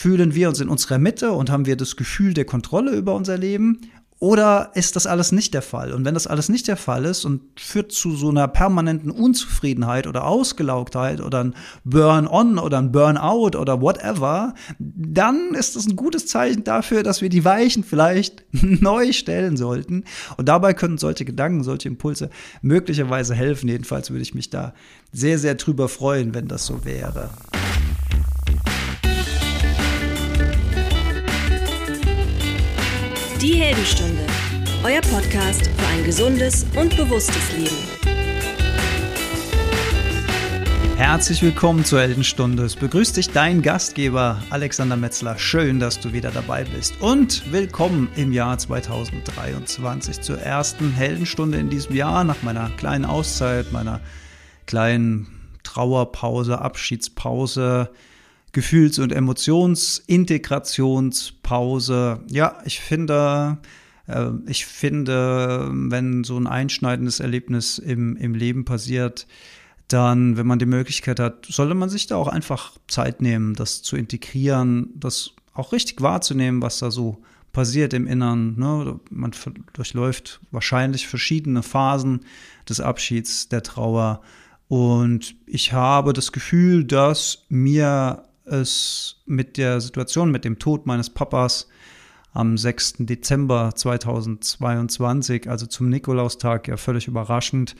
Fühlen wir uns in unserer Mitte und haben wir das Gefühl der Kontrolle über unser Leben? Oder ist das alles nicht der Fall? Und wenn das alles nicht der Fall ist und führt zu so einer permanenten Unzufriedenheit oder Ausgelaugtheit oder ein Burn-on oder ein Burn-out oder whatever, dann ist das ein gutes Zeichen dafür, dass wir die Weichen vielleicht neu stellen sollten. Und dabei können solche Gedanken, solche Impulse möglicherweise helfen. Jedenfalls würde ich mich da sehr, sehr drüber freuen, wenn das so wäre. Die Heldenstunde, euer Podcast für ein gesundes und bewusstes Leben. Herzlich willkommen zur Heldenstunde. Es begrüßt dich dein Gastgeber Alexander Metzler. Schön, dass du wieder dabei bist. Und willkommen im Jahr 2023 zur ersten Heldenstunde in diesem Jahr nach meiner kleinen Auszeit, meiner kleinen Trauerpause, Abschiedspause Gefühls- und Emotionsintegrationspause. Ja, ich finde, äh, ich finde, wenn so ein einschneidendes Erlebnis im, im Leben passiert, dann, wenn man die Möglichkeit hat, sollte man sich da auch einfach Zeit nehmen, das zu integrieren, das auch richtig wahrzunehmen, was da so passiert im Inneren. Ne? Man durchläuft wahrscheinlich verschiedene Phasen des Abschieds, der Trauer. Und ich habe das Gefühl, dass mir es mit der Situation, mit dem Tod meines Papas am 6. Dezember 2022, also zum Nikolaustag, ja völlig überraschend,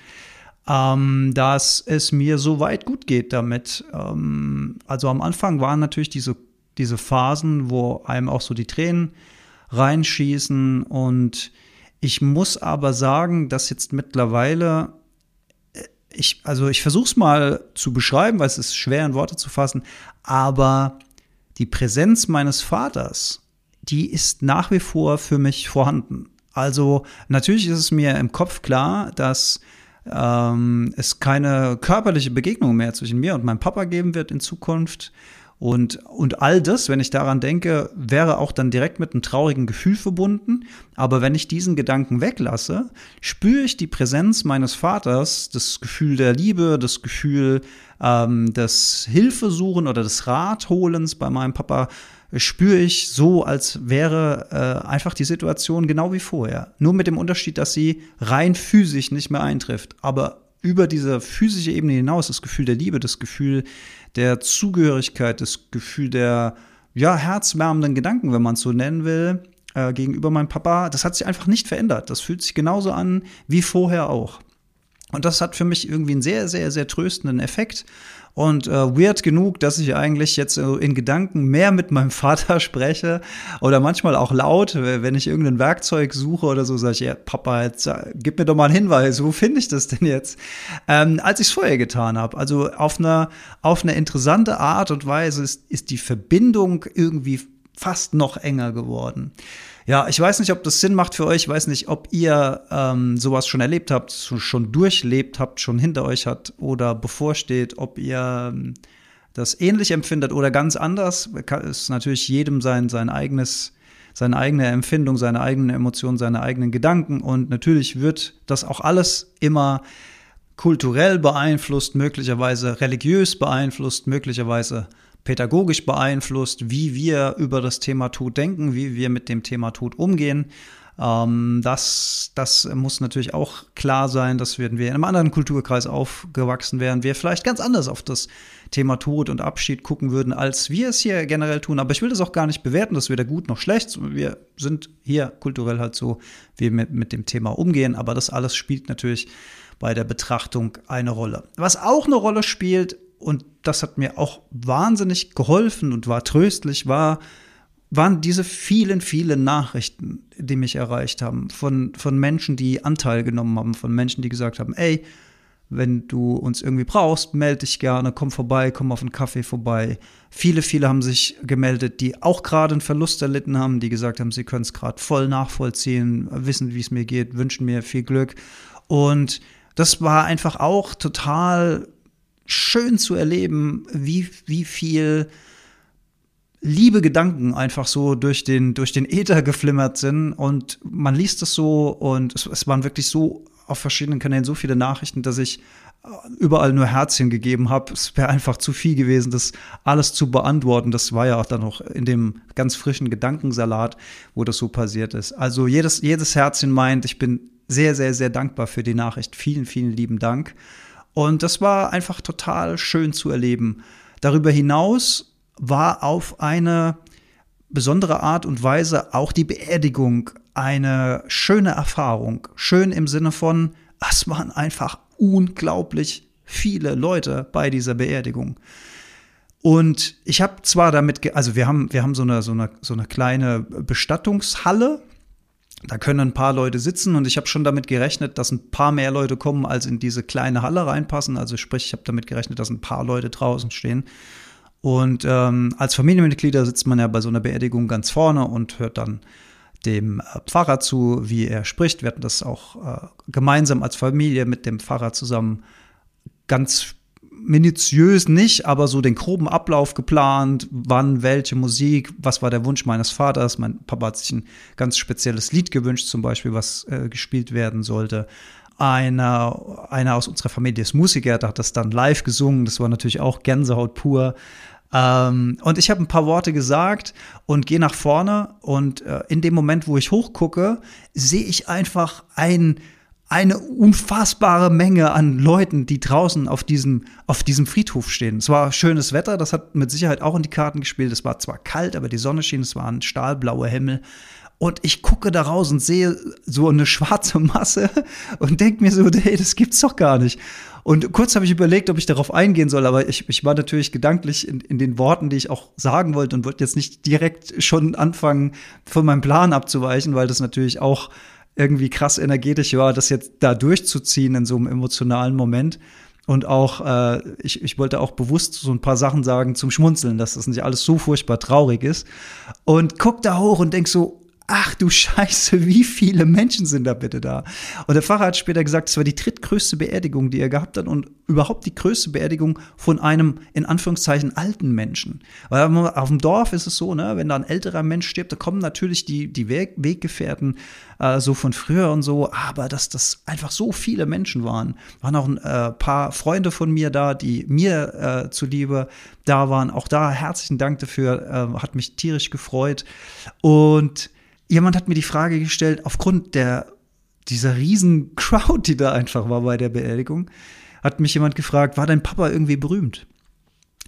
ähm, dass es mir so weit gut geht damit. Ähm, also am Anfang waren natürlich diese, diese Phasen, wo einem auch so die Tränen reinschießen und ich muss aber sagen, dass jetzt mittlerweile ich, also ich versuche es mal zu beschreiben, weil es ist schwer in Worte zu fassen, aber die Präsenz meines Vaters, die ist nach wie vor für mich vorhanden. Also natürlich ist es mir im Kopf klar, dass ähm, es keine körperliche Begegnung mehr zwischen mir und meinem Papa geben wird in Zukunft. Und, und all das, wenn ich daran denke, wäre auch dann direkt mit einem traurigen Gefühl verbunden. Aber wenn ich diesen Gedanken weglasse, spüre ich die Präsenz meines Vaters, das Gefühl der Liebe, das Gefühl ähm, des Hilfesuchen oder des Ratholens bei meinem Papa, spüre ich so, als wäre äh, einfach die Situation genau wie vorher. Nur mit dem Unterschied, dass sie rein physisch nicht mehr eintrifft. Aber über diese physische Ebene hinaus, das Gefühl der Liebe, das Gefühl der Zugehörigkeit, das Gefühl der ja, herzwärmenden Gedanken, wenn man es so nennen will, äh, gegenüber meinem Papa, das hat sich einfach nicht verändert. Das fühlt sich genauso an wie vorher auch. Und das hat für mich irgendwie einen sehr, sehr, sehr tröstenden Effekt. Und äh, weird genug, dass ich eigentlich jetzt in Gedanken mehr mit meinem Vater spreche oder manchmal auch laut, wenn ich irgendein Werkzeug suche oder so, sage ich, ja, Papa, jetzt äh, gib mir doch mal einen Hinweis, wo finde ich das denn jetzt? Ähm, als ich es vorher getan habe. Also auf eine, auf eine interessante Art und Weise ist, ist die Verbindung irgendwie fast noch enger geworden. Ja, ich weiß nicht, ob das Sinn macht für euch. Ich weiß nicht, ob ihr ähm, sowas schon erlebt habt, schon durchlebt habt, schon hinter euch hat oder bevorsteht, ob ihr ähm, das ähnlich empfindet oder ganz anders. Ist natürlich jedem sein, sein eigenes, seine eigene Empfindung, seine eigenen Emotionen, seine eigenen Gedanken. Und natürlich wird das auch alles immer kulturell beeinflusst, möglicherweise religiös beeinflusst, möglicherweise pädagogisch beeinflusst, wie wir über das Thema Tod denken, wie wir mit dem Thema Tod umgehen. Ähm, das, das muss natürlich auch klar sein, dass wenn wir in einem anderen Kulturkreis aufgewachsen wären, wir vielleicht ganz anders auf das Thema Tod und Abschied gucken würden, als wir es hier generell tun. Aber ich will das auch gar nicht bewerten, dass weder gut noch schlecht. Wir sind hier kulturell halt so, wie wir mit, mit dem Thema umgehen. Aber das alles spielt natürlich bei der Betrachtung eine Rolle. Was auch eine Rolle spielt, und das hat mir auch wahnsinnig geholfen und war tröstlich, war, waren diese vielen, vielen Nachrichten, die mich erreicht haben, von, von Menschen, die Anteil genommen haben, von Menschen, die gesagt haben, ey, wenn du uns irgendwie brauchst, melde dich gerne, komm vorbei, komm auf einen Kaffee vorbei. Viele, viele haben sich gemeldet, die auch gerade einen Verlust erlitten haben, die gesagt haben, sie können es gerade voll nachvollziehen, wissen, wie es mir geht, wünschen mir viel Glück. Und das war einfach auch total schön zu erleben, wie, wie viel liebe Gedanken einfach so durch den, durch den Äther geflimmert sind und man liest es so und es, es waren wirklich so auf verschiedenen Kanälen so viele Nachrichten, dass ich überall nur Herzchen gegeben habe. Es wäre einfach zu viel gewesen, das alles zu beantworten. Das war ja auch dann noch in dem ganz frischen Gedankensalat, wo das so passiert ist. Also jedes, jedes Herzchen meint, ich bin sehr, sehr, sehr dankbar für die Nachricht. Vielen, vielen lieben Dank. Und das war einfach total schön zu erleben. Darüber hinaus war auf eine besondere Art und Weise auch die Beerdigung eine schöne Erfahrung. Schön im Sinne von, es waren einfach unglaublich viele Leute bei dieser Beerdigung. Und ich habe zwar damit, also wir haben, wir haben so eine, so eine, so eine kleine Bestattungshalle. Da können ein paar Leute sitzen und ich habe schon damit gerechnet, dass ein paar mehr Leute kommen, als in diese kleine Halle reinpassen. Also sprich, ich habe damit gerechnet, dass ein paar Leute draußen stehen. Und ähm, als Familienmitglieder sitzt man ja bei so einer Beerdigung ganz vorne und hört dann dem äh, Pfarrer zu, wie er spricht. Wir hatten das auch äh, gemeinsam als Familie mit dem Pfarrer zusammen ganz minutiös nicht, aber so den groben Ablauf geplant, wann, welche Musik, was war der Wunsch meines Vaters. Mein Papa hat sich ein ganz spezielles Lied gewünscht, zum Beispiel, was äh, gespielt werden sollte. Einer, einer aus unserer Familie ist Musiker, der hat das dann live gesungen. Das war natürlich auch Gänsehaut pur. Ähm, und ich habe ein paar Worte gesagt und gehe nach vorne. Und äh, in dem Moment, wo ich hochgucke, sehe ich einfach ein, eine unfassbare Menge an Leuten, die draußen auf diesem, auf diesem Friedhof stehen. Es war schönes Wetter, das hat mit Sicherheit auch in die Karten gespielt. Es war zwar kalt, aber die Sonne schien, es war ein stahlblauer Himmel. Und ich gucke da raus und sehe so eine schwarze Masse und denke mir so, hey, das gibt's doch gar nicht. Und kurz habe ich überlegt, ob ich darauf eingehen soll, aber ich, ich war natürlich gedanklich in, in den Worten, die ich auch sagen wollte und wollte jetzt nicht direkt schon anfangen, von meinem Plan abzuweichen, weil das natürlich auch irgendwie krass energetisch war, das jetzt da durchzuziehen in so einem emotionalen Moment. Und auch, äh, ich, ich wollte auch bewusst so ein paar Sachen sagen zum Schmunzeln, dass das nicht alles so furchtbar traurig ist. Und guck da hoch und denk so, ach du Scheiße, wie viele Menschen sind da bitte da? Und der Pfarrer hat später gesagt, es war die drittgrößte Beerdigung, die er gehabt hat und überhaupt die größte Beerdigung von einem, in Anführungszeichen, alten Menschen. Weil auf dem Dorf ist es so, ne, wenn da ein älterer Mensch stirbt, da kommen natürlich die, die Weg, Weggefährten äh, so von früher und so, aber dass das einfach so viele Menschen waren. Waren auch ein äh, paar Freunde von mir da, die mir äh, zuliebe da waren. Auch da herzlichen Dank dafür, äh, hat mich tierisch gefreut. Und jemand hat mir die Frage gestellt, aufgrund der, dieser riesen Crowd, die da einfach war bei der Beerdigung, hat mich jemand gefragt, war dein Papa irgendwie berühmt?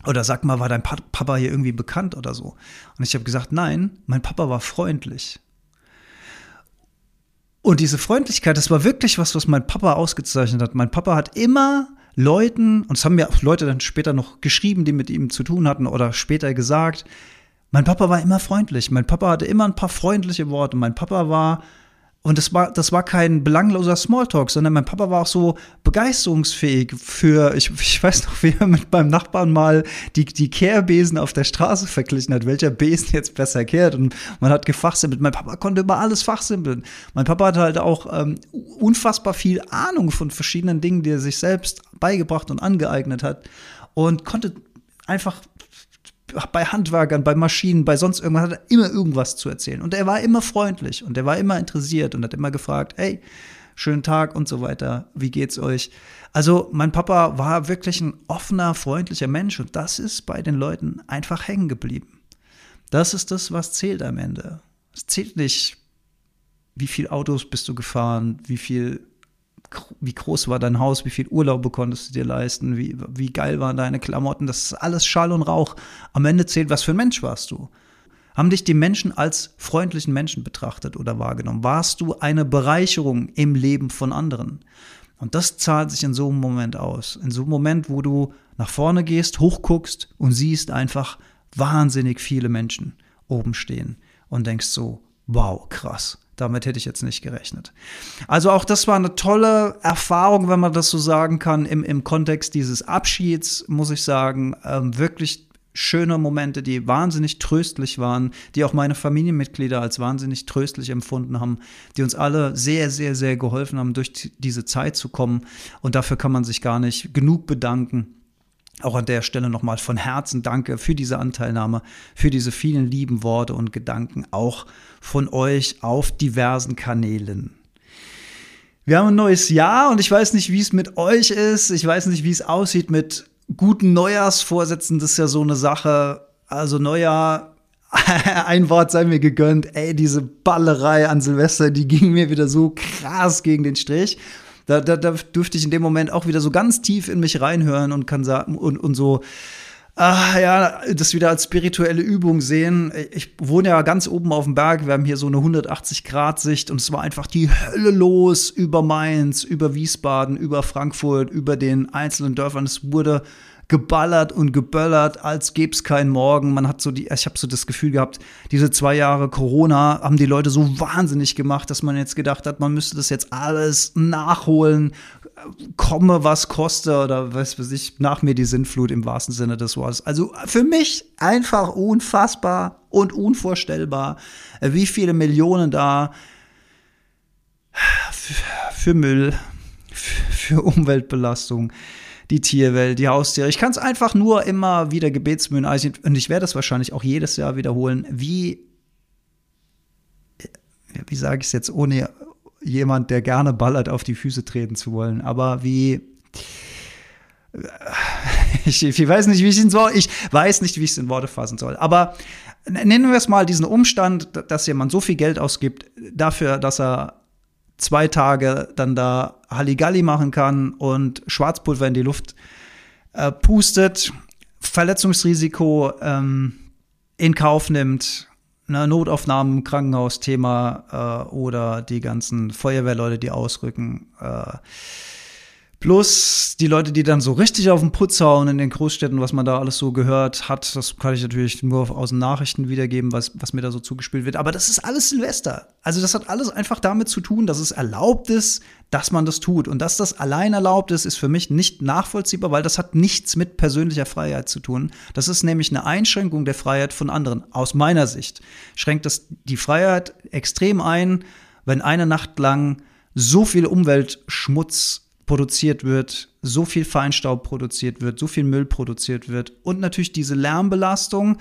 Oder sag mal, war dein Papa hier irgendwie bekannt oder so? Und ich habe gesagt, nein, mein Papa war freundlich. Und diese Freundlichkeit, das war wirklich was, was mein Papa ausgezeichnet hat. Mein Papa hat immer Leuten, und es haben mir auch Leute dann später noch geschrieben, die mit ihm zu tun hatten oder später gesagt, mein Papa war immer freundlich. Mein Papa hatte immer ein paar freundliche Worte. Mein Papa war, und das war, das war kein belangloser Smalltalk, sondern mein Papa war auch so begeisterungsfähig für, ich, ich weiß noch, wie er mit meinem Nachbarn mal die, die Kehrbesen auf der Straße verglichen hat, welcher Besen jetzt besser kehrt. Und man hat gefachsimpelt. Mein Papa konnte über alles fachsimpeln. Mein Papa hatte halt auch ähm, unfassbar viel Ahnung von verschiedenen Dingen, die er sich selbst beigebracht und angeeignet hat. Und konnte einfach bei Handwerkern, bei Maschinen, bei sonst irgendwas, hat er immer irgendwas zu erzählen. Und er war immer freundlich und er war immer interessiert und hat immer gefragt, hey, schönen Tag und so weiter, wie geht's euch? Also mein Papa war wirklich ein offener, freundlicher Mensch und das ist bei den Leuten einfach hängen geblieben. Das ist das, was zählt am Ende. Es zählt nicht, wie viel Autos bist du gefahren, wie viel wie groß war dein Haus, wie viel Urlaube konntest du dir leisten, wie, wie geil waren deine Klamotten, das ist alles Schall und Rauch. Am Ende zählt, was für ein Mensch warst du. Haben dich die Menschen als freundlichen Menschen betrachtet oder wahrgenommen? Warst du eine Bereicherung im Leben von anderen? Und das zahlt sich in so einem Moment aus. In so einem Moment, wo du nach vorne gehst, hochguckst und siehst einfach wahnsinnig viele Menschen oben stehen und denkst so, wow, krass. Damit hätte ich jetzt nicht gerechnet. Also auch das war eine tolle Erfahrung, wenn man das so sagen kann, im, im Kontext dieses Abschieds, muss ich sagen, ähm, wirklich schöne Momente, die wahnsinnig tröstlich waren, die auch meine Familienmitglieder als wahnsinnig tröstlich empfunden haben, die uns alle sehr, sehr, sehr geholfen haben, durch diese Zeit zu kommen. Und dafür kann man sich gar nicht genug bedanken. Auch an der Stelle nochmal von Herzen danke für diese Anteilnahme, für diese vielen lieben Worte und Gedanken, auch von euch auf diversen Kanälen. Wir haben ein neues Jahr und ich weiß nicht, wie es mit euch ist. Ich weiß nicht, wie es aussieht mit guten Neujahrsvorsätzen. Das ist ja so eine Sache. Also Neujahr, ein Wort sei mir gegönnt. Ey, diese Ballerei an Silvester, die ging mir wieder so krass gegen den Strich. Da, da, da dürfte ich in dem Moment auch wieder so ganz tief in mich reinhören und kann sagen und, und so ah, ja, das wieder als spirituelle Übung sehen. Ich wohne ja ganz oben auf dem Berg. Wir haben hier so eine 180-Grad-Sicht und es war einfach die Hölle los über Mainz, über Wiesbaden, über Frankfurt, über den einzelnen Dörfern. Es wurde geballert und geböllert, als gäbe es keinen Morgen. Man hat so die, ich habe so das Gefühl gehabt, diese zwei Jahre Corona haben die Leute so wahnsinnig gemacht, dass man jetzt gedacht hat, man müsste das jetzt alles nachholen, komme was koste oder was weiß ich, nach mir die Sinnflut im wahrsten Sinne des Wortes. Also für mich einfach unfassbar und unvorstellbar, wie viele Millionen da für Müll, für Umweltbelastung, die Tierwelt, die Haustiere. Ich kann es einfach nur immer wieder gebetsmühen und ich werde es wahrscheinlich auch jedes Jahr wiederholen, wie wie sage ich es jetzt, ohne, jemand, der gerne ballert, auf die Füße treten zu wollen. Aber wie ich, ich, weiß nicht, wie ich Worte, ich weiß nicht, wie ich es in Worte fassen soll. Aber nennen wir es mal diesen Umstand, dass jemand so viel Geld ausgibt dafür, dass er zwei Tage dann da Halligalli machen kann und Schwarzpulver in die Luft äh, pustet, Verletzungsrisiko ähm, in Kauf nimmt ne, Notaufnahmen, Krankenhausthema äh, oder die ganzen Feuerwehrleute, die ausrücken. Äh, Plus die Leute, die dann so richtig auf den Putz hauen in den Großstädten, was man da alles so gehört hat, das kann ich natürlich nur aus den Nachrichten wiedergeben, was, was mir da so zugespielt wird. Aber das ist alles Silvester. Also das hat alles einfach damit zu tun, dass es erlaubt ist, dass man das tut. Und dass das allein erlaubt ist, ist für mich nicht nachvollziehbar, weil das hat nichts mit persönlicher Freiheit zu tun. Das ist nämlich eine Einschränkung der Freiheit von anderen. Aus meiner Sicht schränkt das die Freiheit extrem ein, wenn eine Nacht lang so viel Umweltschmutz produziert wird, so viel Feinstaub produziert wird, so viel Müll produziert wird und natürlich diese Lärmbelastung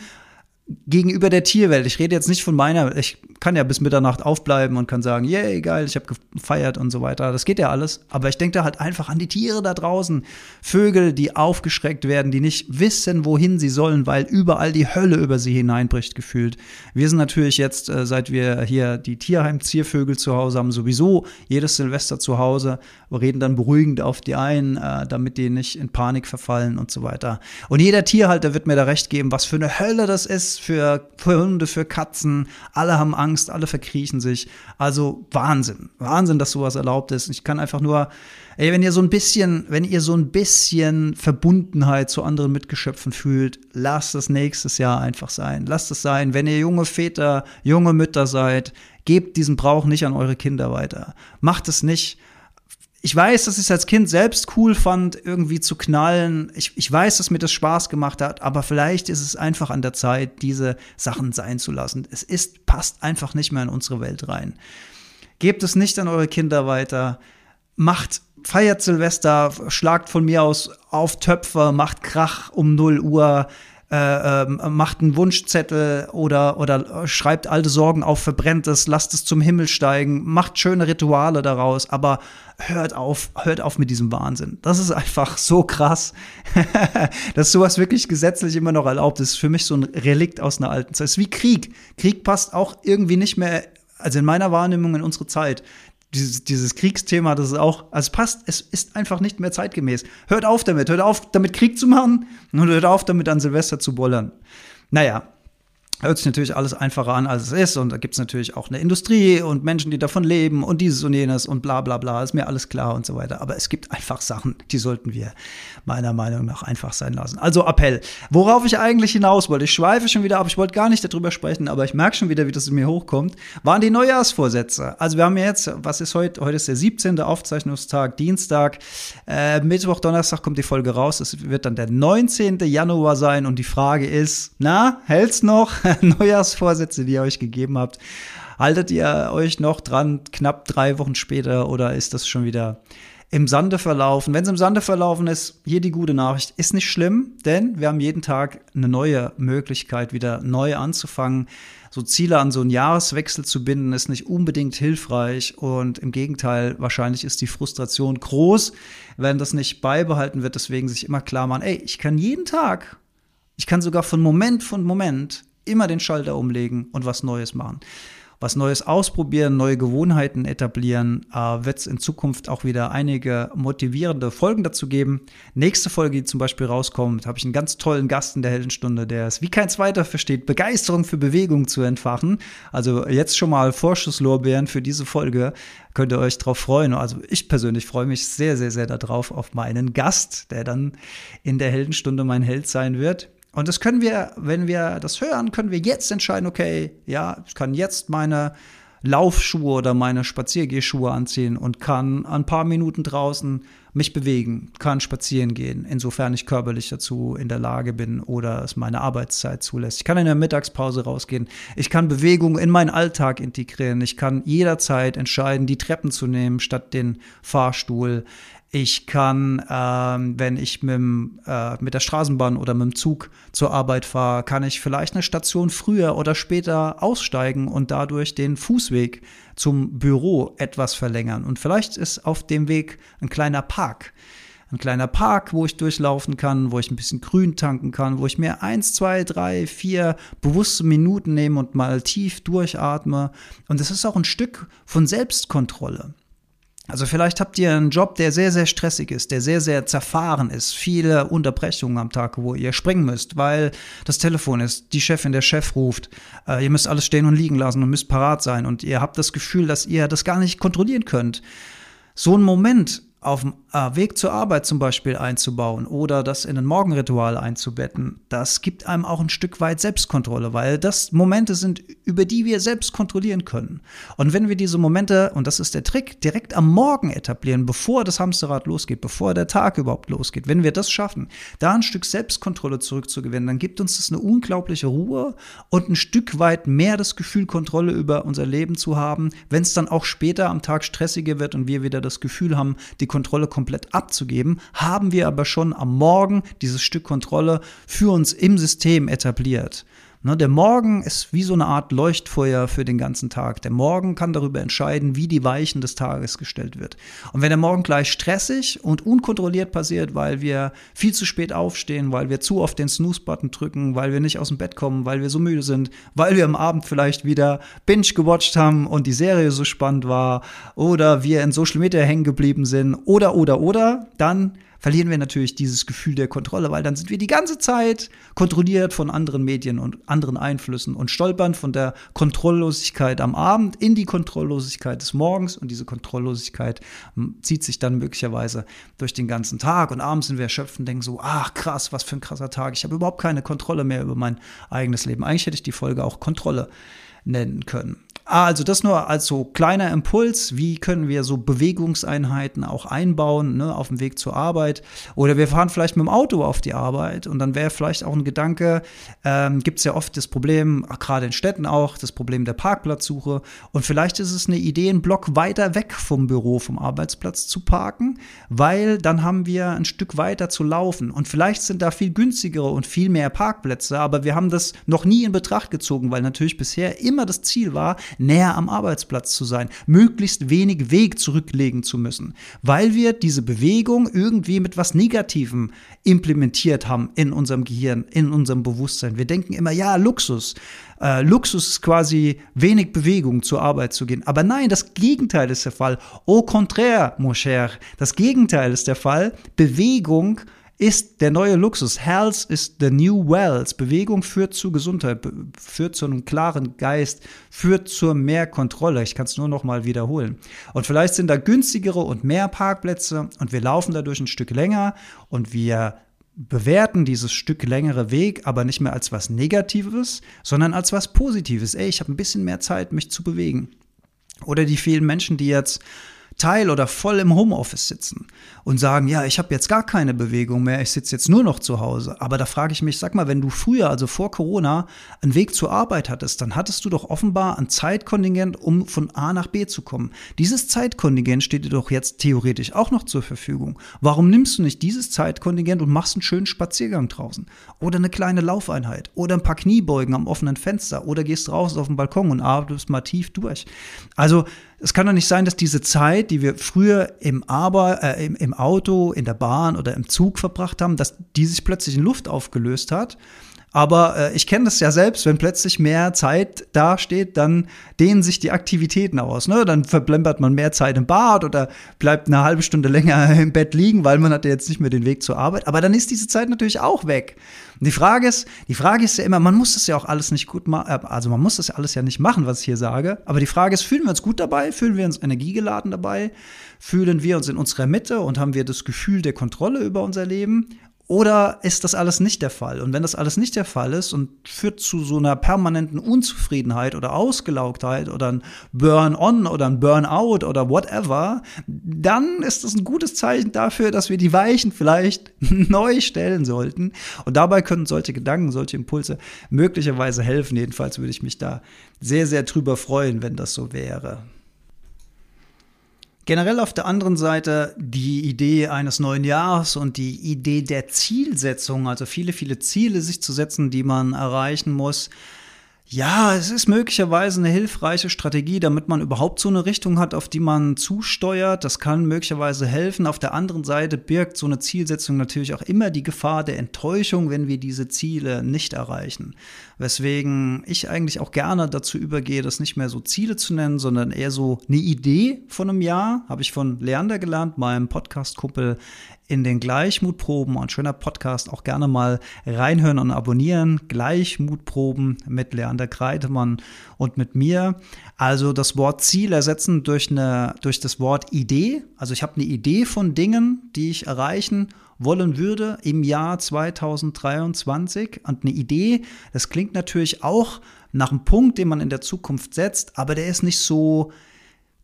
gegenüber der Tierwelt. Ich rede jetzt nicht von meiner, ich kann ja bis Mitternacht aufbleiben und kann sagen, yay, geil, ich habe gefeiert und so weiter. Das geht ja alles. Aber ich denke da halt einfach an die Tiere da draußen. Vögel, die aufgeschreckt werden, die nicht wissen, wohin sie sollen, weil überall die Hölle über sie hineinbricht, gefühlt. Wir sind natürlich jetzt, äh, seit wir hier die Tierheim-Ziervögel zu Hause haben, sowieso jedes Silvester zu Hause, wir reden dann beruhigend auf die ein, äh, damit die nicht in Panik verfallen und so weiter. Und jeder Tierhalter wird mir da recht geben, was für eine Hölle das ist für, für Hunde, für Katzen. Alle haben Angst, alle verkriechen sich. Also Wahnsinn. Wahnsinn, dass sowas erlaubt ist. Ich kann einfach nur, ey, wenn ihr so ein bisschen, wenn ihr so ein bisschen Verbundenheit zu anderen Mitgeschöpfen fühlt, lasst es nächstes Jahr einfach sein. Lasst es sein. Wenn ihr junge Väter, junge Mütter seid, gebt diesen Brauch nicht an eure Kinder weiter. Macht es nicht ich weiß, dass ich es als Kind selbst cool fand, irgendwie zu knallen. Ich, ich weiß, dass mir das Spaß gemacht hat, aber vielleicht ist es einfach an der Zeit, diese Sachen sein zu lassen. Es ist, passt einfach nicht mehr in unsere Welt rein. Gebt es nicht an eure Kinder weiter. Macht, feiert Silvester, schlagt von mir aus auf Töpfer, macht Krach um 0 Uhr, äh, äh, macht einen Wunschzettel oder, oder schreibt alte Sorgen auf, verbrennt es, lasst es zum Himmel steigen, macht schöne Rituale daraus, aber hört auf, hört auf mit diesem Wahnsinn. Das ist einfach so krass, dass sowas wirklich gesetzlich immer noch erlaubt ist. Für mich so ein Relikt aus einer alten Zeit. Es ist wie Krieg. Krieg passt auch irgendwie nicht mehr also in meiner Wahrnehmung in unsere Zeit dieses, dieses Kriegsthema, das ist auch, also es passt, es ist einfach nicht mehr zeitgemäß. Hört auf damit, hört auf, damit Krieg zu machen und hört auf, damit an Silvester zu bollern. Naja, hört sich natürlich alles einfacher an, als es ist. Und da gibt es natürlich auch eine Industrie und Menschen, die davon leben und dieses und jenes und bla bla bla, ist mir alles klar und so weiter. Aber es gibt einfach Sachen, die sollten wir meiner Meinung nach einfach sein lassen. Also Appell. Worauf ich eigentlich hinaus wollte, ich schweife schon wieder ab, ich wollte gar nicht darüber sprechen, aber ich merke schon wieder, wie das in mir hochkommt, waren die Neujahrsvorsätze. Also wir haben jetzt, was ist heute? Heute ist der 17. Aufzeichnungstag, Dienstag. Äh, Mittwoch, Donnerstag kommt die Folge raus. Es wird dann der 19. Januar sein und die Frage ist, na, hält's noch? Neujahrsvorsätze, die ihr euch gegeben habt. Haltet ihr euch noch dran, knapp drei Wochen später, oder ist das schon wieder im Sande verlaufen. Wenn es im Sande verlaufen ist, hier die gute Nachricht, ist nicht schlimm, denn wir haben jeden Tag eine neue Möglichkeit, wieder neu anzufangen. So Ziele an so einen Jahreswechsel zu binden, ist nicht unbedingt hilfreich und im Gegenteil, wahrscheinlich ist die Frustration groß, wenn das nicht beibehalten wird. Deswegen sich immer klar machen, ey, ich kann jeden Tag, ich kann sogar von Moment von Moment immer den Schalter umlegen und was Neues machen was Neues ausprobieren, neue Gewohnheiten etablieren, äh, wird es in Zukunft auch wieder einige motivierende Folgen dazu geben. Nächste Folge, die zum Beispiel rauskommt, habe ich einen ganz tollen Gast in der Heldenstunde, der es wie kein zweiter versteht, Begeisterung für Bewegung zu entfachen. Also jetzt schon mal Vorschusslorbeeren für diese Folge. Könnt ihr euch drauf freuen. Also ich persönlich freue mich sehr, sehr, sehr darauf auf meinen Gast, der dann in der Heldenstunde mein Held sein wird. Und das können wir, wenn wir das hören, können wir jetzt entscheiden, okay, ja, ich kann jetzt meine Laufschuhe oder meine Spaziergehschuhe anziehen und kann ein paar Minuten draußen mich bewegen, kann spazieren gehen, insofern ich körperlich dazu in der Lage bin oder es meine Arbeitszeit zulässt. Ich kann in der Mittagspause rausgehen. Ich kann Bewegung in meinen Alltag integrieren. Ich kann jederzeit entscheiden, die Treppen zu nehmen statt den Fahrstuhl. Ich kann, ähm, wenn ich mit, äh, mit der Straßenbahn oder mit dem Zug zur Arbeit fahre, kann ich vielleicht eine Station früher oder später aussteigen und dadurch den Fußweg zum Büro etwas verlängern. Und vielleicht ist auf dem Weg ein kleiner Park. Ein kleiner Park, wo ich durchlaufen kann, wo ich ein bisschen Grün tanken kann, wo ich mir eins, zwei, drei, vier bewusste Minuten nehme und mal tief durchatme. Und es ist auch ein Stück von Selbstkontrolle. Also vielleicht habt ihr einen Job, der sehr, sehr stressig ist, der sehr, sehr zerfahren ist, viele Unterbrechungen am Tag, wo ihr springen müsst, weil das Telefon ist, die Chefin, der Chef ruft, äh, ihr müsst alles stehen und liegen lassen und müsst parat sein und ihr habt das Gefühl, dass ihr das gar nicht kontrollieren könnt. So ein Moment auf dem Weg zur Arbeit zum Beispiel einzubauen oder das in ein Morgenritual einzubetten, das gibt einem auch ein Stück weit Selbstkontrolle, weil das Momente sind, über die wir selbst kontrollieren können. Und wenn wir diese Momente, und das ist der Trick, direkt am Morgen etablieren, bevor das Hamsterrad losgeht, bevor der Tag überhaupt losgeht, wenn wir das schaffen, da ein Stück Selbstkontrolle zurückzugewinnen, dann gibt uns das eine unglaubliche Ruhe und ein Stück weit mehr das Gefühl, Kontrolle über unser Leben zu haben, wenn es dann auch später am Tag stressiger wird und wir wieder das Gefühl haben, die Kontrolle komplett abzugeben, haben wir aber schon am Morgen dieses Stück Kontrolle für uns im System etabliert. Ne, der Morgen ist wie so eine Art Leuchtfeuer für den ganzen Tag. Der Morgen kann darüber entscheiden, wie die Weichen des Tages gestellt wird. Und wenn der Morgen gleich stressig und unkontrolliert passiert, weil wir viel zu spät aufstehen, weil wir zu oft den Snooze-Button drücken, weil wir nicht aus dem Bett kommen, weil wir so müde sind, weil wir am Abend vielleicht wieder Binge gewatcht haben und die Serie so spannend war oder wir in Social Media hängen geblieben sind oder, oder, oder, dann verlieren wir natürlich dieses Gefühl der Kontrolle, weil dann sind wir die ganze Zeit kontrolliert von anderen Medien und anderen Einflüssen und stolpern von der Kontrolllosigkeit am Abend in die Kontrolllosigkeit des Morgens und diese Kontrolllosigkeit hm, zieht sich dann möglicherweise durch den ganzen Tag und abends sind wir erschöpft und denken so, ach krass, was für ein krasser Tag, ich habe überhaupt keine Kontrolle mehr über mein eigenes Leben. Eigentlich hätte ich die Folge auch Kontrolle nennen können. Ah, also das nur als so kleiner Impuls, wie können wir so Bewegungseinheiten auch einbauen ne, auf dem Weg zur Arbeit. Oder wir fahren vielleicht mit dem Auto auf die Arbeit und dann wäre vielleicht auch ein Gedanke, ähm, gibt es ja oft das Problem, gerade in Städten auch, das Problem der Parkplatzsuche. Und vielleicht ist es eine Idee, einen Block weiter weg vom Büro, vom Arbeitsplatz zu parken, weil dann haben wir ein Stück weiter zu laufen. Und vielleicht sind da viel günstigere und viel mehr Parkplätze, aber wir haben das noch nie in Betracht gezogen, weil natürlich bisher immer das Ziel war, näher am Arbeitsplatz zu sein, möglichst wenig Weg zurücklegen zu müssen, weil wir diese Bewegung irgendwie mit was Negativem implementiert haben in unserem Gehirn, in unserem Bewusstsein. Wir denken immer, ja, Luxus. Äh, Luxus ist quasi wenig Bewegung zur Arbeit zu gehen. Aber nein, das Gegenteil ist der Fall. Au contraire, mon cher. Das Gegenteil ist der Fall. Bewegung ist der neue Luxus. Health is the new wealth. Bewegung führt zu Gesundheit, führt zu einem klaren Geist, führt zur mehr Kontrolle. Ich kann es nur noch mal wiederholen. Und vielleicht sind da günstigere und mehr Parkplätze und wir laufen dadurch ein Stück länger und wir bewerten dieses Stück längere Weg aber nicht mehr als was Negatives, sondern als was Positives. Ey, ich habe ein bisschen mehr Zeit, mich zu bewegen. Oder die vielen Menschen, die jetzt Teil oder voll im Homeoffice sitzen und sagen, ja, ich habe jetzt gar keine Bewegung mehr, ich sitze jetzt nur noch zu Hause. Aber da frage ich mich, sag mal, wenn du früher, also vor Corona, einen Weg zur Arbeit hattest, dann hattest du doch offenbar ein Zeitkontingent, um von A nach B zu kommen. Dieses Zeitkontingent steht dir doch jetzt theoretisch auch noch zur Verfügung. Warum nimmst du nicht dieses Zeitkontingent und machst einen schönen Spaziergang draußen? Oder eine kleine Laufeinheit? Oder ein paar Kniebeugen am offenen Fenster? Oder gehst raus auf den Balkon und arbeitest mal tief durch? Also, es kann doch nicht sein, dass diese Zeit, die wir früher im, Aber, äh, im, im Auto, in der Bahn oder im Zug verbracht haben, dass die sich plötzlich in Luft aufgelöst hat aber äh, ich kenne das ja selbst, wenn plötzlich mehr Zeit dasteht, dann dehnen sich die Aktivitäten aus. Ne? Dann verblempert man mehr Zeit im Bad oder bleibt eine halbe Stunde länger im Bett liegen, weil man hat ja jetzt nicht mehr den Weg zur Arbeit. Aber dann ist diese Zeit natürlich auch weg. Und die Frage ist, die Frage ist ja immer, man muss das ja auch alles nicht gut machen, äh, also man muss das ja alles ja nicht machen, was ich hier sage. Aber die Frage ist, fühlen wir uns gut dabei? Fühlen wir uns energiegeladen dabei? Fühlen wir uns in unserer Mitte und haben wir das Gefühl der Kontrolle über unser Leben? Oder ist das alles nicht der Fall? Und wenn das alles nicht der Fall ist und führt zu so einer permanenten Unzufriedenheit oder Ausgelaugtheit oder ein Burn-on oder ein Burn-out oder whatever, dann ist das ein gutes Zeichen dafür, dass wir die Weichen vielleicht neu stellen sollten. Und dabei können solche Gedanken, solche Impulse möglicherweise helfen. Jedenfalls würde ich mich da sehr, sehr drüber freuen, wenn das so wäre. Generell auf der anderen Seite die Idee eines neuen Jahres und die Idee der Zielsetzung, also viele, viele Ziele sich zu setzen, die man erreichen muss, ja, es ist möglicherweise eine hilfreiche Strategie, damit man überhaupt so eine Richtung hat, auf die man zusteuert. Das kann möglicherweise helfen. Auf der anderen Seite birgt so eine Zielsetzung natürlich auch immer die Gefahr der Enttäuschung, wenn wir diese Ziele nicht erreichen. Weswegen ich eigentlich auch gerne dazu übergehe, das nicht mehr so Ziele zu nennen, sondern eher so eine Idee von einem Jahr. Habe ich von Leander gelernt, meinem Podcast-Kumpel in den Gleichmutproben. Ein schöner Podcast, auch gerne mal reinhören und abonnieren. Gleichmutproben mit Leander Kreidemann und mit mir. Also das Wort Ziel ersetzen durch, eine, durch das Wort Idee. Also ich habe eine Idee von Dingen, die ich erreichen wollen würde im Jahr 2023. Und eine Idee, das klingt natürlich auch nach einem Punkt, den man in der Zukunft setzt, aber der ist nicht so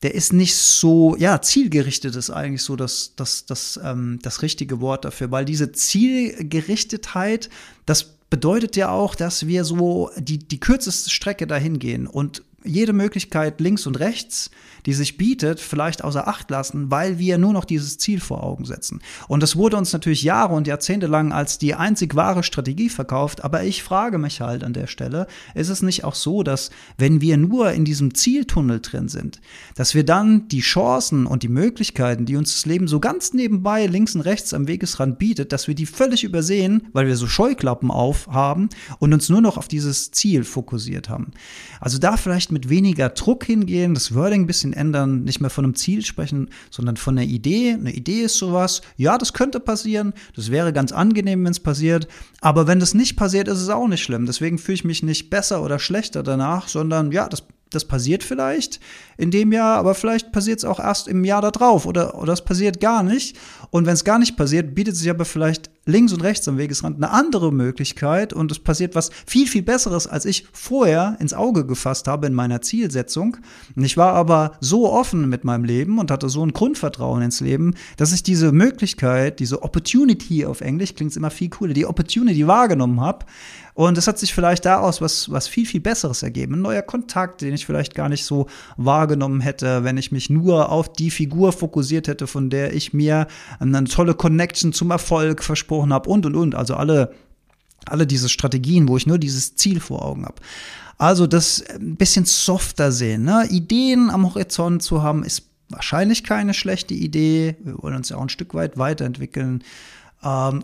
der ist nicht so, ja, zielgerichtet ist eigentlich so das, das, das, ähm, das richtige Wort dafür, weil diese Zielgerichtetheit, das bedeutet ja auch, dass wir so die, die kürzeste Strecke dahin gehen. Und jede Möglichkeit links und rechts, die sich bietet, vielleicht außer Acht lassen, weil wir nur noch dieses Ziel vor Augen setzen. Und das wurde uns natürlich Jahre und Jahrzehnte lang als die einzig wahre Strategie verkauft. Aber ich frage mich halt an der Stelle, ist es nicht auch so, dass wenn wir nur in diesem Zieltunnel drin sind, dass wir dann die Chancen und die Möglichkeiten, die uns das Leben so ganz nebenbei links und rechts am Wegesrand bietet, dass wir die völlig übersehen, weil wir so Scheuklappen aufhaben und uns nur noch auf dieses Ziel fokussiert haben. Also da vielleicht mit weniger Druck hingehen, das Wording ein bisschen ändern, nicht mehr von einem Ziel sprechen, sondern von einer Idee. Eine Idee ist sowas, ja, das könnte passieren, das wäre ganz angenehm, wenn es passiert, aber wenn das nicht passiert, ist es auch nicht schlimm. Deswegen fühle ich mich nicht besser oder schlechter danach, sondern ja, das das passiert vielleicht in dem Jahr, aber vielleicht passiert es auch erst im Jahr darauf oder, oder es passiert gar nicht. Und wenn es gar nicht passiert, bietet sich aber vielleicht links und rechts am Wegesrand eine andere Möglichkeit und es passiert was viel, viel Besseres, als ich vorher ins Auge gefasst habe in meiner Zielsetzung. Und ich war aber so offen mit meinem Leben und hatte so ein Grundvertrauen ins Leben, dass ich diese Möglichkeit, diese Opportunity auf Englisch, klingt immer viel cooler, die Opportunity wahrgenommen habe und es hat sich vielleicht daraus was, was viel, viel Besseres ergeben. Ein neuer Kontakt, den ich vielleicht gar nicht so wahrgenommen hätte, wenn ich mich nur auf die Figur fokussiert hätte, von der ich mir eine tolle Connection zum Erfolg versprochen habe und, und, und. Also alle, alle diese Strategien, wo ich nur dieses Ziel vor Augen habe. Also das ein bisschen softer sehen. Ne? Ideen am Horizont zu haben, ist wahrscheinlich keine schlechte Idee. Wir wollen uns ja auch ein Stück weit weiterentwickeln. Ähm,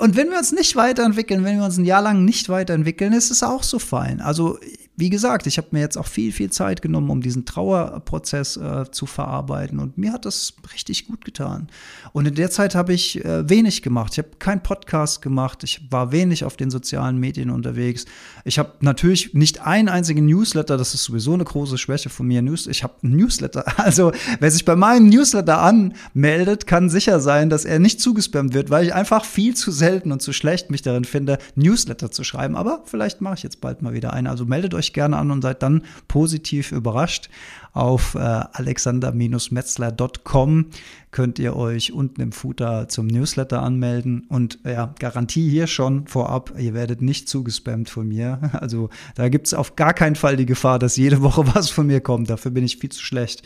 und wenn wir uns nicht weiterentwickeln, wenn wir uns ein Jahr lang nicht weiterentwickeln, ist es auch so fein. Also wie gesagt, ich habe mir jetzt auch viel, viel Zeit genommen, um diesen Trauerprozess äh, zu verarbeiten. Und mir hat das richtig gut getan. Und in der Zeit habe ich äh, wenig gemacht. Ich habe keinen Podcast gemacht. Ich war wenig auf den sozialen Medien unterwegs. Ich habe natürlich nicht einen einzigen Newsletter. Das ist sowieso eine große Schwäche von mir. News ich habe einen Newsletter. Also wer sich bei meinem Newsletter anmeldet, kann sicher sein, dass er nicht zugespammt wird, weil ich einfach viel zu selten und zu schlecht mich darin finde, Newsletter zu schreiben. Aber vielleicht mache ich jetzt bald mal wieder eine. Also meldet euch gerne an und seid dann positiv überrascht. Auf äh, alexander-metzler.com könnt ihr euch unten im Footer zum Newsletter anmelden. Und ja, Garantie hier schon vorab, ihr werdet nicht zugespammt von mir. Also da gibt es auf gar keinen Fall die Gefahr, dass jede Woche was von mir kommt. Dafür bin ich viel zu schlecht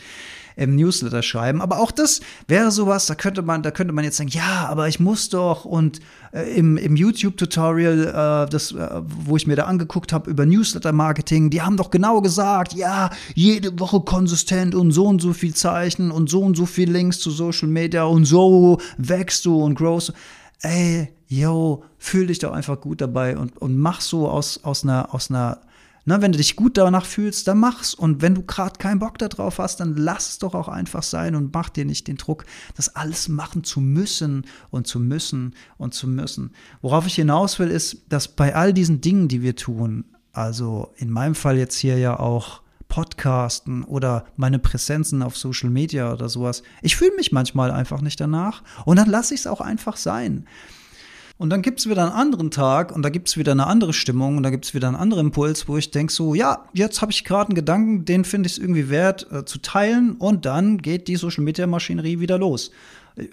im Newsletter schreiben. Aber auch das wäre sowas, da könnte man, da könnte man jetzt sagen, ja, aber ich muss doch und äh, im, im YouTube-Tutorial, äh, äh, wo ich mir da angeguckt habe über Newsletter-Marketing, die haben doch genau gesagt, ja, jede Woche konsistent und so und so viel Zeichen und so und so viel Links zu Social Media und so wächst du und growst. Ey, yo, fühl dich doch einfach gut dabei und, und mach so aus, aus einer, aus einer na, wenn du dich gut danach fühlst, dann mach's. Und wenn du gerade keinen Bock darauf hast, dann lass es doch auch einfach sein und mach dir nicht den Druck, das alles machen zu müssen und zu müssen und zu müssen. Worauf ich hinaus will, ist, dass bei all diesen Dingen, die wir tun, also in meinem Fall jetzt hier ja auch Podcasten oder meine Präsenzen auf Social Media oder sowas, ich fühle mich manchmal einfach nicht danach und dann lasse ich es auch einfach sein. Und dann gibt es wieder einen anderen Tag und da gibt es wieder eine andere Stimmung und da gibt es wieder einen anderen Impuls, wo ich denke so, ja, jetzt habe ich gerade einen Gedanken, den finde ich es irgendwie wert äh, zu teilen und dann geht die Social-Media-Maschinerie wieder los.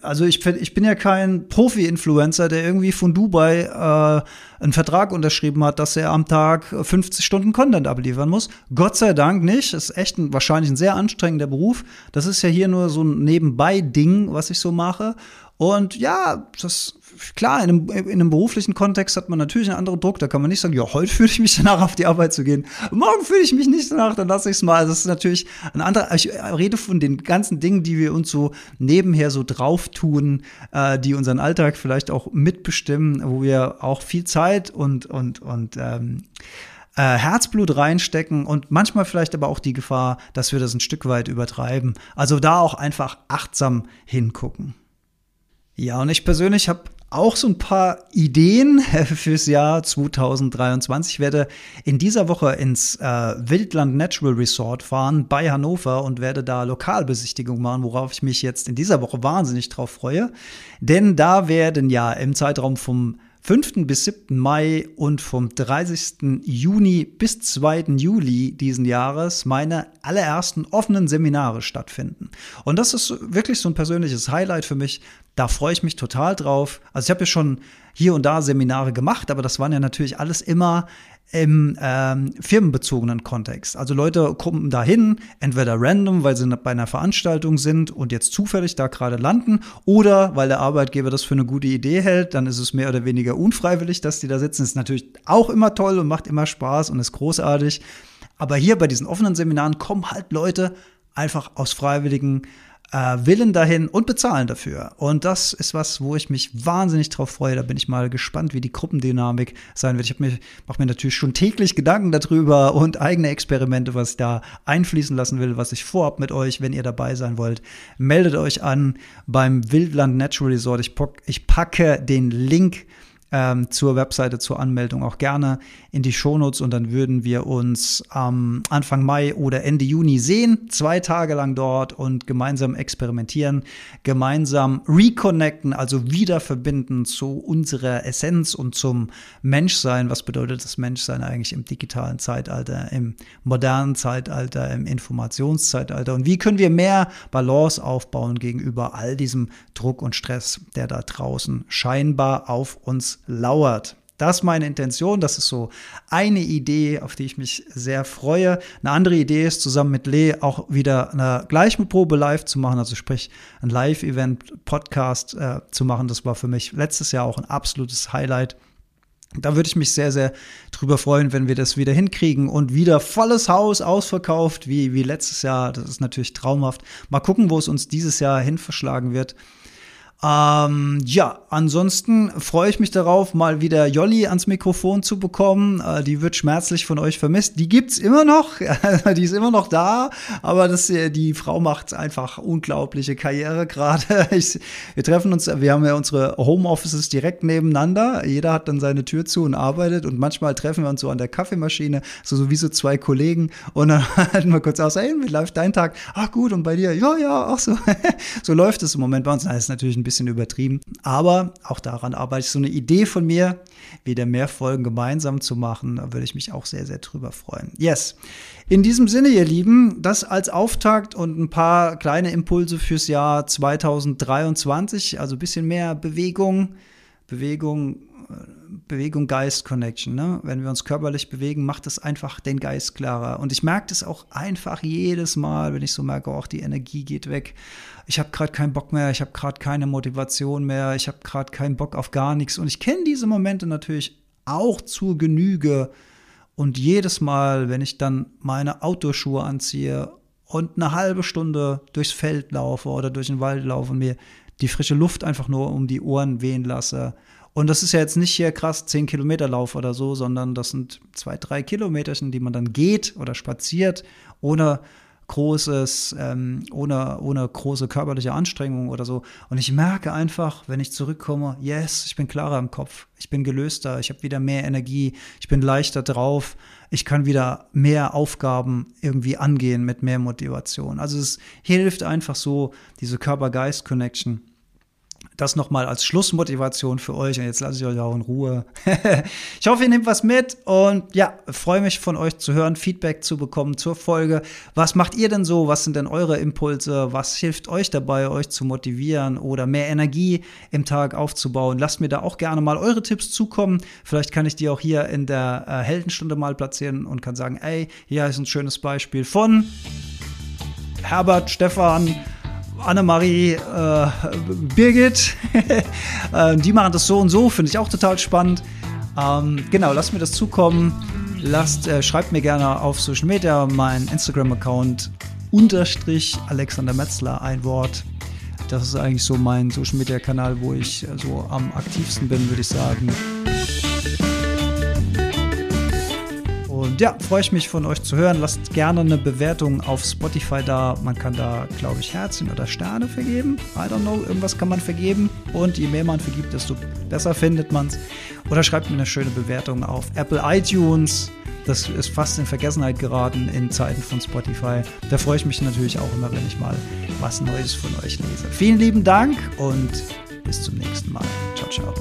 Also ich, ich bin ja kein Profi-Influencer, der irgendwie von Dubai äh, einen Vertrag unterschrieben hat, dass er am Tag 50 Stunden Content abliefern muss. Gott sei Dank nicht. Das ist echt ein, wahrscheinlich ein sehr anstrengender Beruf. Das ist ja hier nur so ein Nebenbei-Ding, was ich so mache. Und ja, das klar, in einem, in einem beruflichen Kontext hat man natürlich einen anderen Druck. Da kann man nicht sagen, ja, heute fühle ich mich danach, auf die Arbeit zu gehen. Morgen fühle ich mich nicht danach, dann lasse ich es mal. Also das ist natürlich ein anderer. Ich rede von den ganzen Dingen, die wir uns so nebenher so drauf tun, äh, die unseren Alltag vielleicht auch mitbestimmen, wo wir auch viel Zeit und, und, und ähm, äh, Herzblut reinstecken und manchmal vielleicht aber auch die Gefahr, dass wir das ein Stück weit übertreiben. Also da auch einfach achtsam hingucken. Ja, und ich persönlich habe auch so ein paar Ideen fürs Jahr 2023. Ich werde in dieser Woche ins äh, Wildland Natural Resort fahren bei Hannover und werde da Lokalbesichtigung machen, worauf ich mich jetzt in dieser Woche wahnsinnig drauf freue. Denn da werden ja im Zeitraum vom 5. bis 7. Mai und vom 30. Juni bis 2. Juli diesen Jahres meine allerersten offenen Seminare stattfinden. Und das ist wirklich so ein persönliches Highlight für mich. Da freue ich mich total drauf. Also ich habe ja schon hier und da Seminare gemacht, aber das waren ja natürlich alles immer im ähm, firmenbezogenen Kontext. Also Leute kommen dahin, entweder random, weil sie bei einer Veranstaltung sind und jetzt zufällig da gerade landen, oder weil der Arbeitgeber das für eine gute Idee hält, dann ist es mehr oder weniger unfreiwillig, dass die da sitzen. Ist natürlich auch immer toll und macht immer Spaß und ist großartig. Aber hier bei diesen offenen Seminaren kommen halt Leute einfach aus freiwilligen äh, Willen dahin und bezahlen dafür. Und das ist was, wo ich mich wahnsinnig drauf freue. Da bin ich mal gespannt, wie die Gruppendynamik sein wird. Ich mir, mache mir natürlich schon täglich Gedanken darüber und eigene Experimente, was ich da einfließen lassen will, was ich vorab mit euch, wenn ihr dabei sein wollt. Meldet euch an beim Wildland Natural Resort. Ich packe den Link ähm, zur Webseite, zur Anmeldung auch gerne in die Shownotes und dann würden wir uns am Anfang Mai oder Ende Juni sehen, zwei Tage lang dort und gemeinsam experimentieren, gemeinsam reconnecten, also wieder verbinden zu unserer Essenz und zum Menschsein. Was bedeutet das Menschsein eigentlich im digitalen Zeitalter, im modernen Zeitalter, im Informationszeitalter und wie können wir mehr Balance aufbauen gegenüber all diesem Druck und Stress, der da draußen scheinbar auf uns lauert. Das ist meine Intention. Das ist so eine Idee, auf die ich mich sehr freue. Eine andere Idee ist, zusammen mit Lee auch wieder eine Gleichprobe live zu machen, also sprich ein Live-Event-Podcast äh, zu machen. Das war für mich letztes Jahr auch ein absolutes Highlight. Da würde ich mich sehr, sehr drüber freuen, wenn wir das wieder hinkriegen und wieder volles Haus ausverkauft, wie, wie letztes Jahr. Das ist natürlich traumhaft. Mal gucken, wo es uns dieses Jahr hin verschlagen wird. Ähm, ja, ansonsten freue ich mich darauf, mal wieder Jolli ans Mikrofon zu bekommen. Äh, die wird schmerzlich von euch vermisst. Die gibt's immer noch, die ist immer noch da, aber das, äh, die Frau macht einfach unglaubliche Karriere gerade. Wir treffen uns, wir haben ja unsere Homeoffices direkt nebeneinander. Jeder hat dann seine Tür zu und arbeitet und manchmal treffen wir uns so an der Kaffeemaschine, so, so wie so zwei Kollegen und dann halten wir kurz aus, hey, wie läuft dein Tag? Ach gut, und bei dir? Ja, ja, auch so. so läuft es im Moment bei uns. Das ist natürlich ein bisschen übertrieben. Aber auch daran arbeite ich so eine Idee von mir, wieder mehr Folgen gemeinsam zu machen. Da würde ich mich auch sehr, sehr drüber freuen. Yes. In diesem Sinne, ihr Lieben, das als Auftakt und ein paar kleine Impulse fürs Jahr 2023. Also ein bisschen mehr Bewegung. Bewegung Bewegung Geist Connection. Ne? Wenn wir uns körperlich bewegen, macht es einfach den Geist klarer. Und ich merke das auch einfach jedes Mal, wenn ich so merke, auch die Energie geht weg. Ich habe gerade keinen Bock mehr, ich habe gerade keine Motivation mehr, ich habe gerade keinen Bock auf gar nichts. Und ich kenne diese Momente natürlich auch zur Genüge. Und jedes Mal, wenn ich dann meine Autoschuhe anziehe und eine halbe Stunde durchs Feld laufe oder durch den Wald laufe und mir die frische Luft einfach nur um die Ohren wehen lasse und das ist ja jetzt nicht hier krass 10 Kilometer Lauf oder so, sondern das sind zwei, drei Kilometerchen, die man dann geht oder spaziert, ohne großes, ähm, ohne, ohne große körperliche Anstrengung oder so. Und ich merke einfach, wenn ich zurückkomme, yes, ich bin klarer im Kopf, ich bin gelöster, ich habe wieder mehr Energie, ich bin leichter drauf, ich kann wieder mehr Aufgaben irgendwie angehen mit mehr Motivation. Also es hilft einfach so, diese Körper-Geist-Connection das nochmal als Schlussmotivation für euch. Und jetzt lasse ich euch auch in Ruhe. ich hoffe, ihr nehmt was mit und ja, freue mich von euch zu hören, Feedback zu bekommen zur Folge. Was macht ihr denn so? Was sind denn eure Impulse? Was hilft euch dabei, euch zu motivieren oder mehr Energie im Tag aufzubauen? Lasst mir da auch gerne mal eure Tipps zukommen. Vielleicht kann ich die auch hier in der äh, Heldenstunde mal platzieren und kann sagen, ey, hier ist ein schönes Beispiel von Herbert, Stefan, Annemarie, äh, Birgit. äh, die machen das so und so, finde ich auch total spannend. Ähm, genau, lasst mir das zukommen. Lasst, äh, schreibt mir gerne auf Social Media mein Instagram-Account unterstrich Alexander Metzler, ein Wort. Das ist eigentlich so mein Social Media Kanal, wo ich äh, so am aktivsten bin, würde ich sagen. Und ja, freue ich mich von euch zu hören. Lasst gerne eine Bewertung auf Spotify da. Man kann da, glaube ich, Herzchen oder Sterne vergeben. I don't know, irgendwas kann man vergeben. Und je mehr man vergibt, desto besser findet man es. Oder schreibt mir eine schöne Bewertung auf Apple iTunes. Das ist fast in Vergessenheit geraten in Zeiten von Spotify. Da freue ich mich natürlich auch immer, wenn ich mal was Neues von euch lese. Vielen lieben Dank und bis zum nächsten Mal. Ciao, ciao.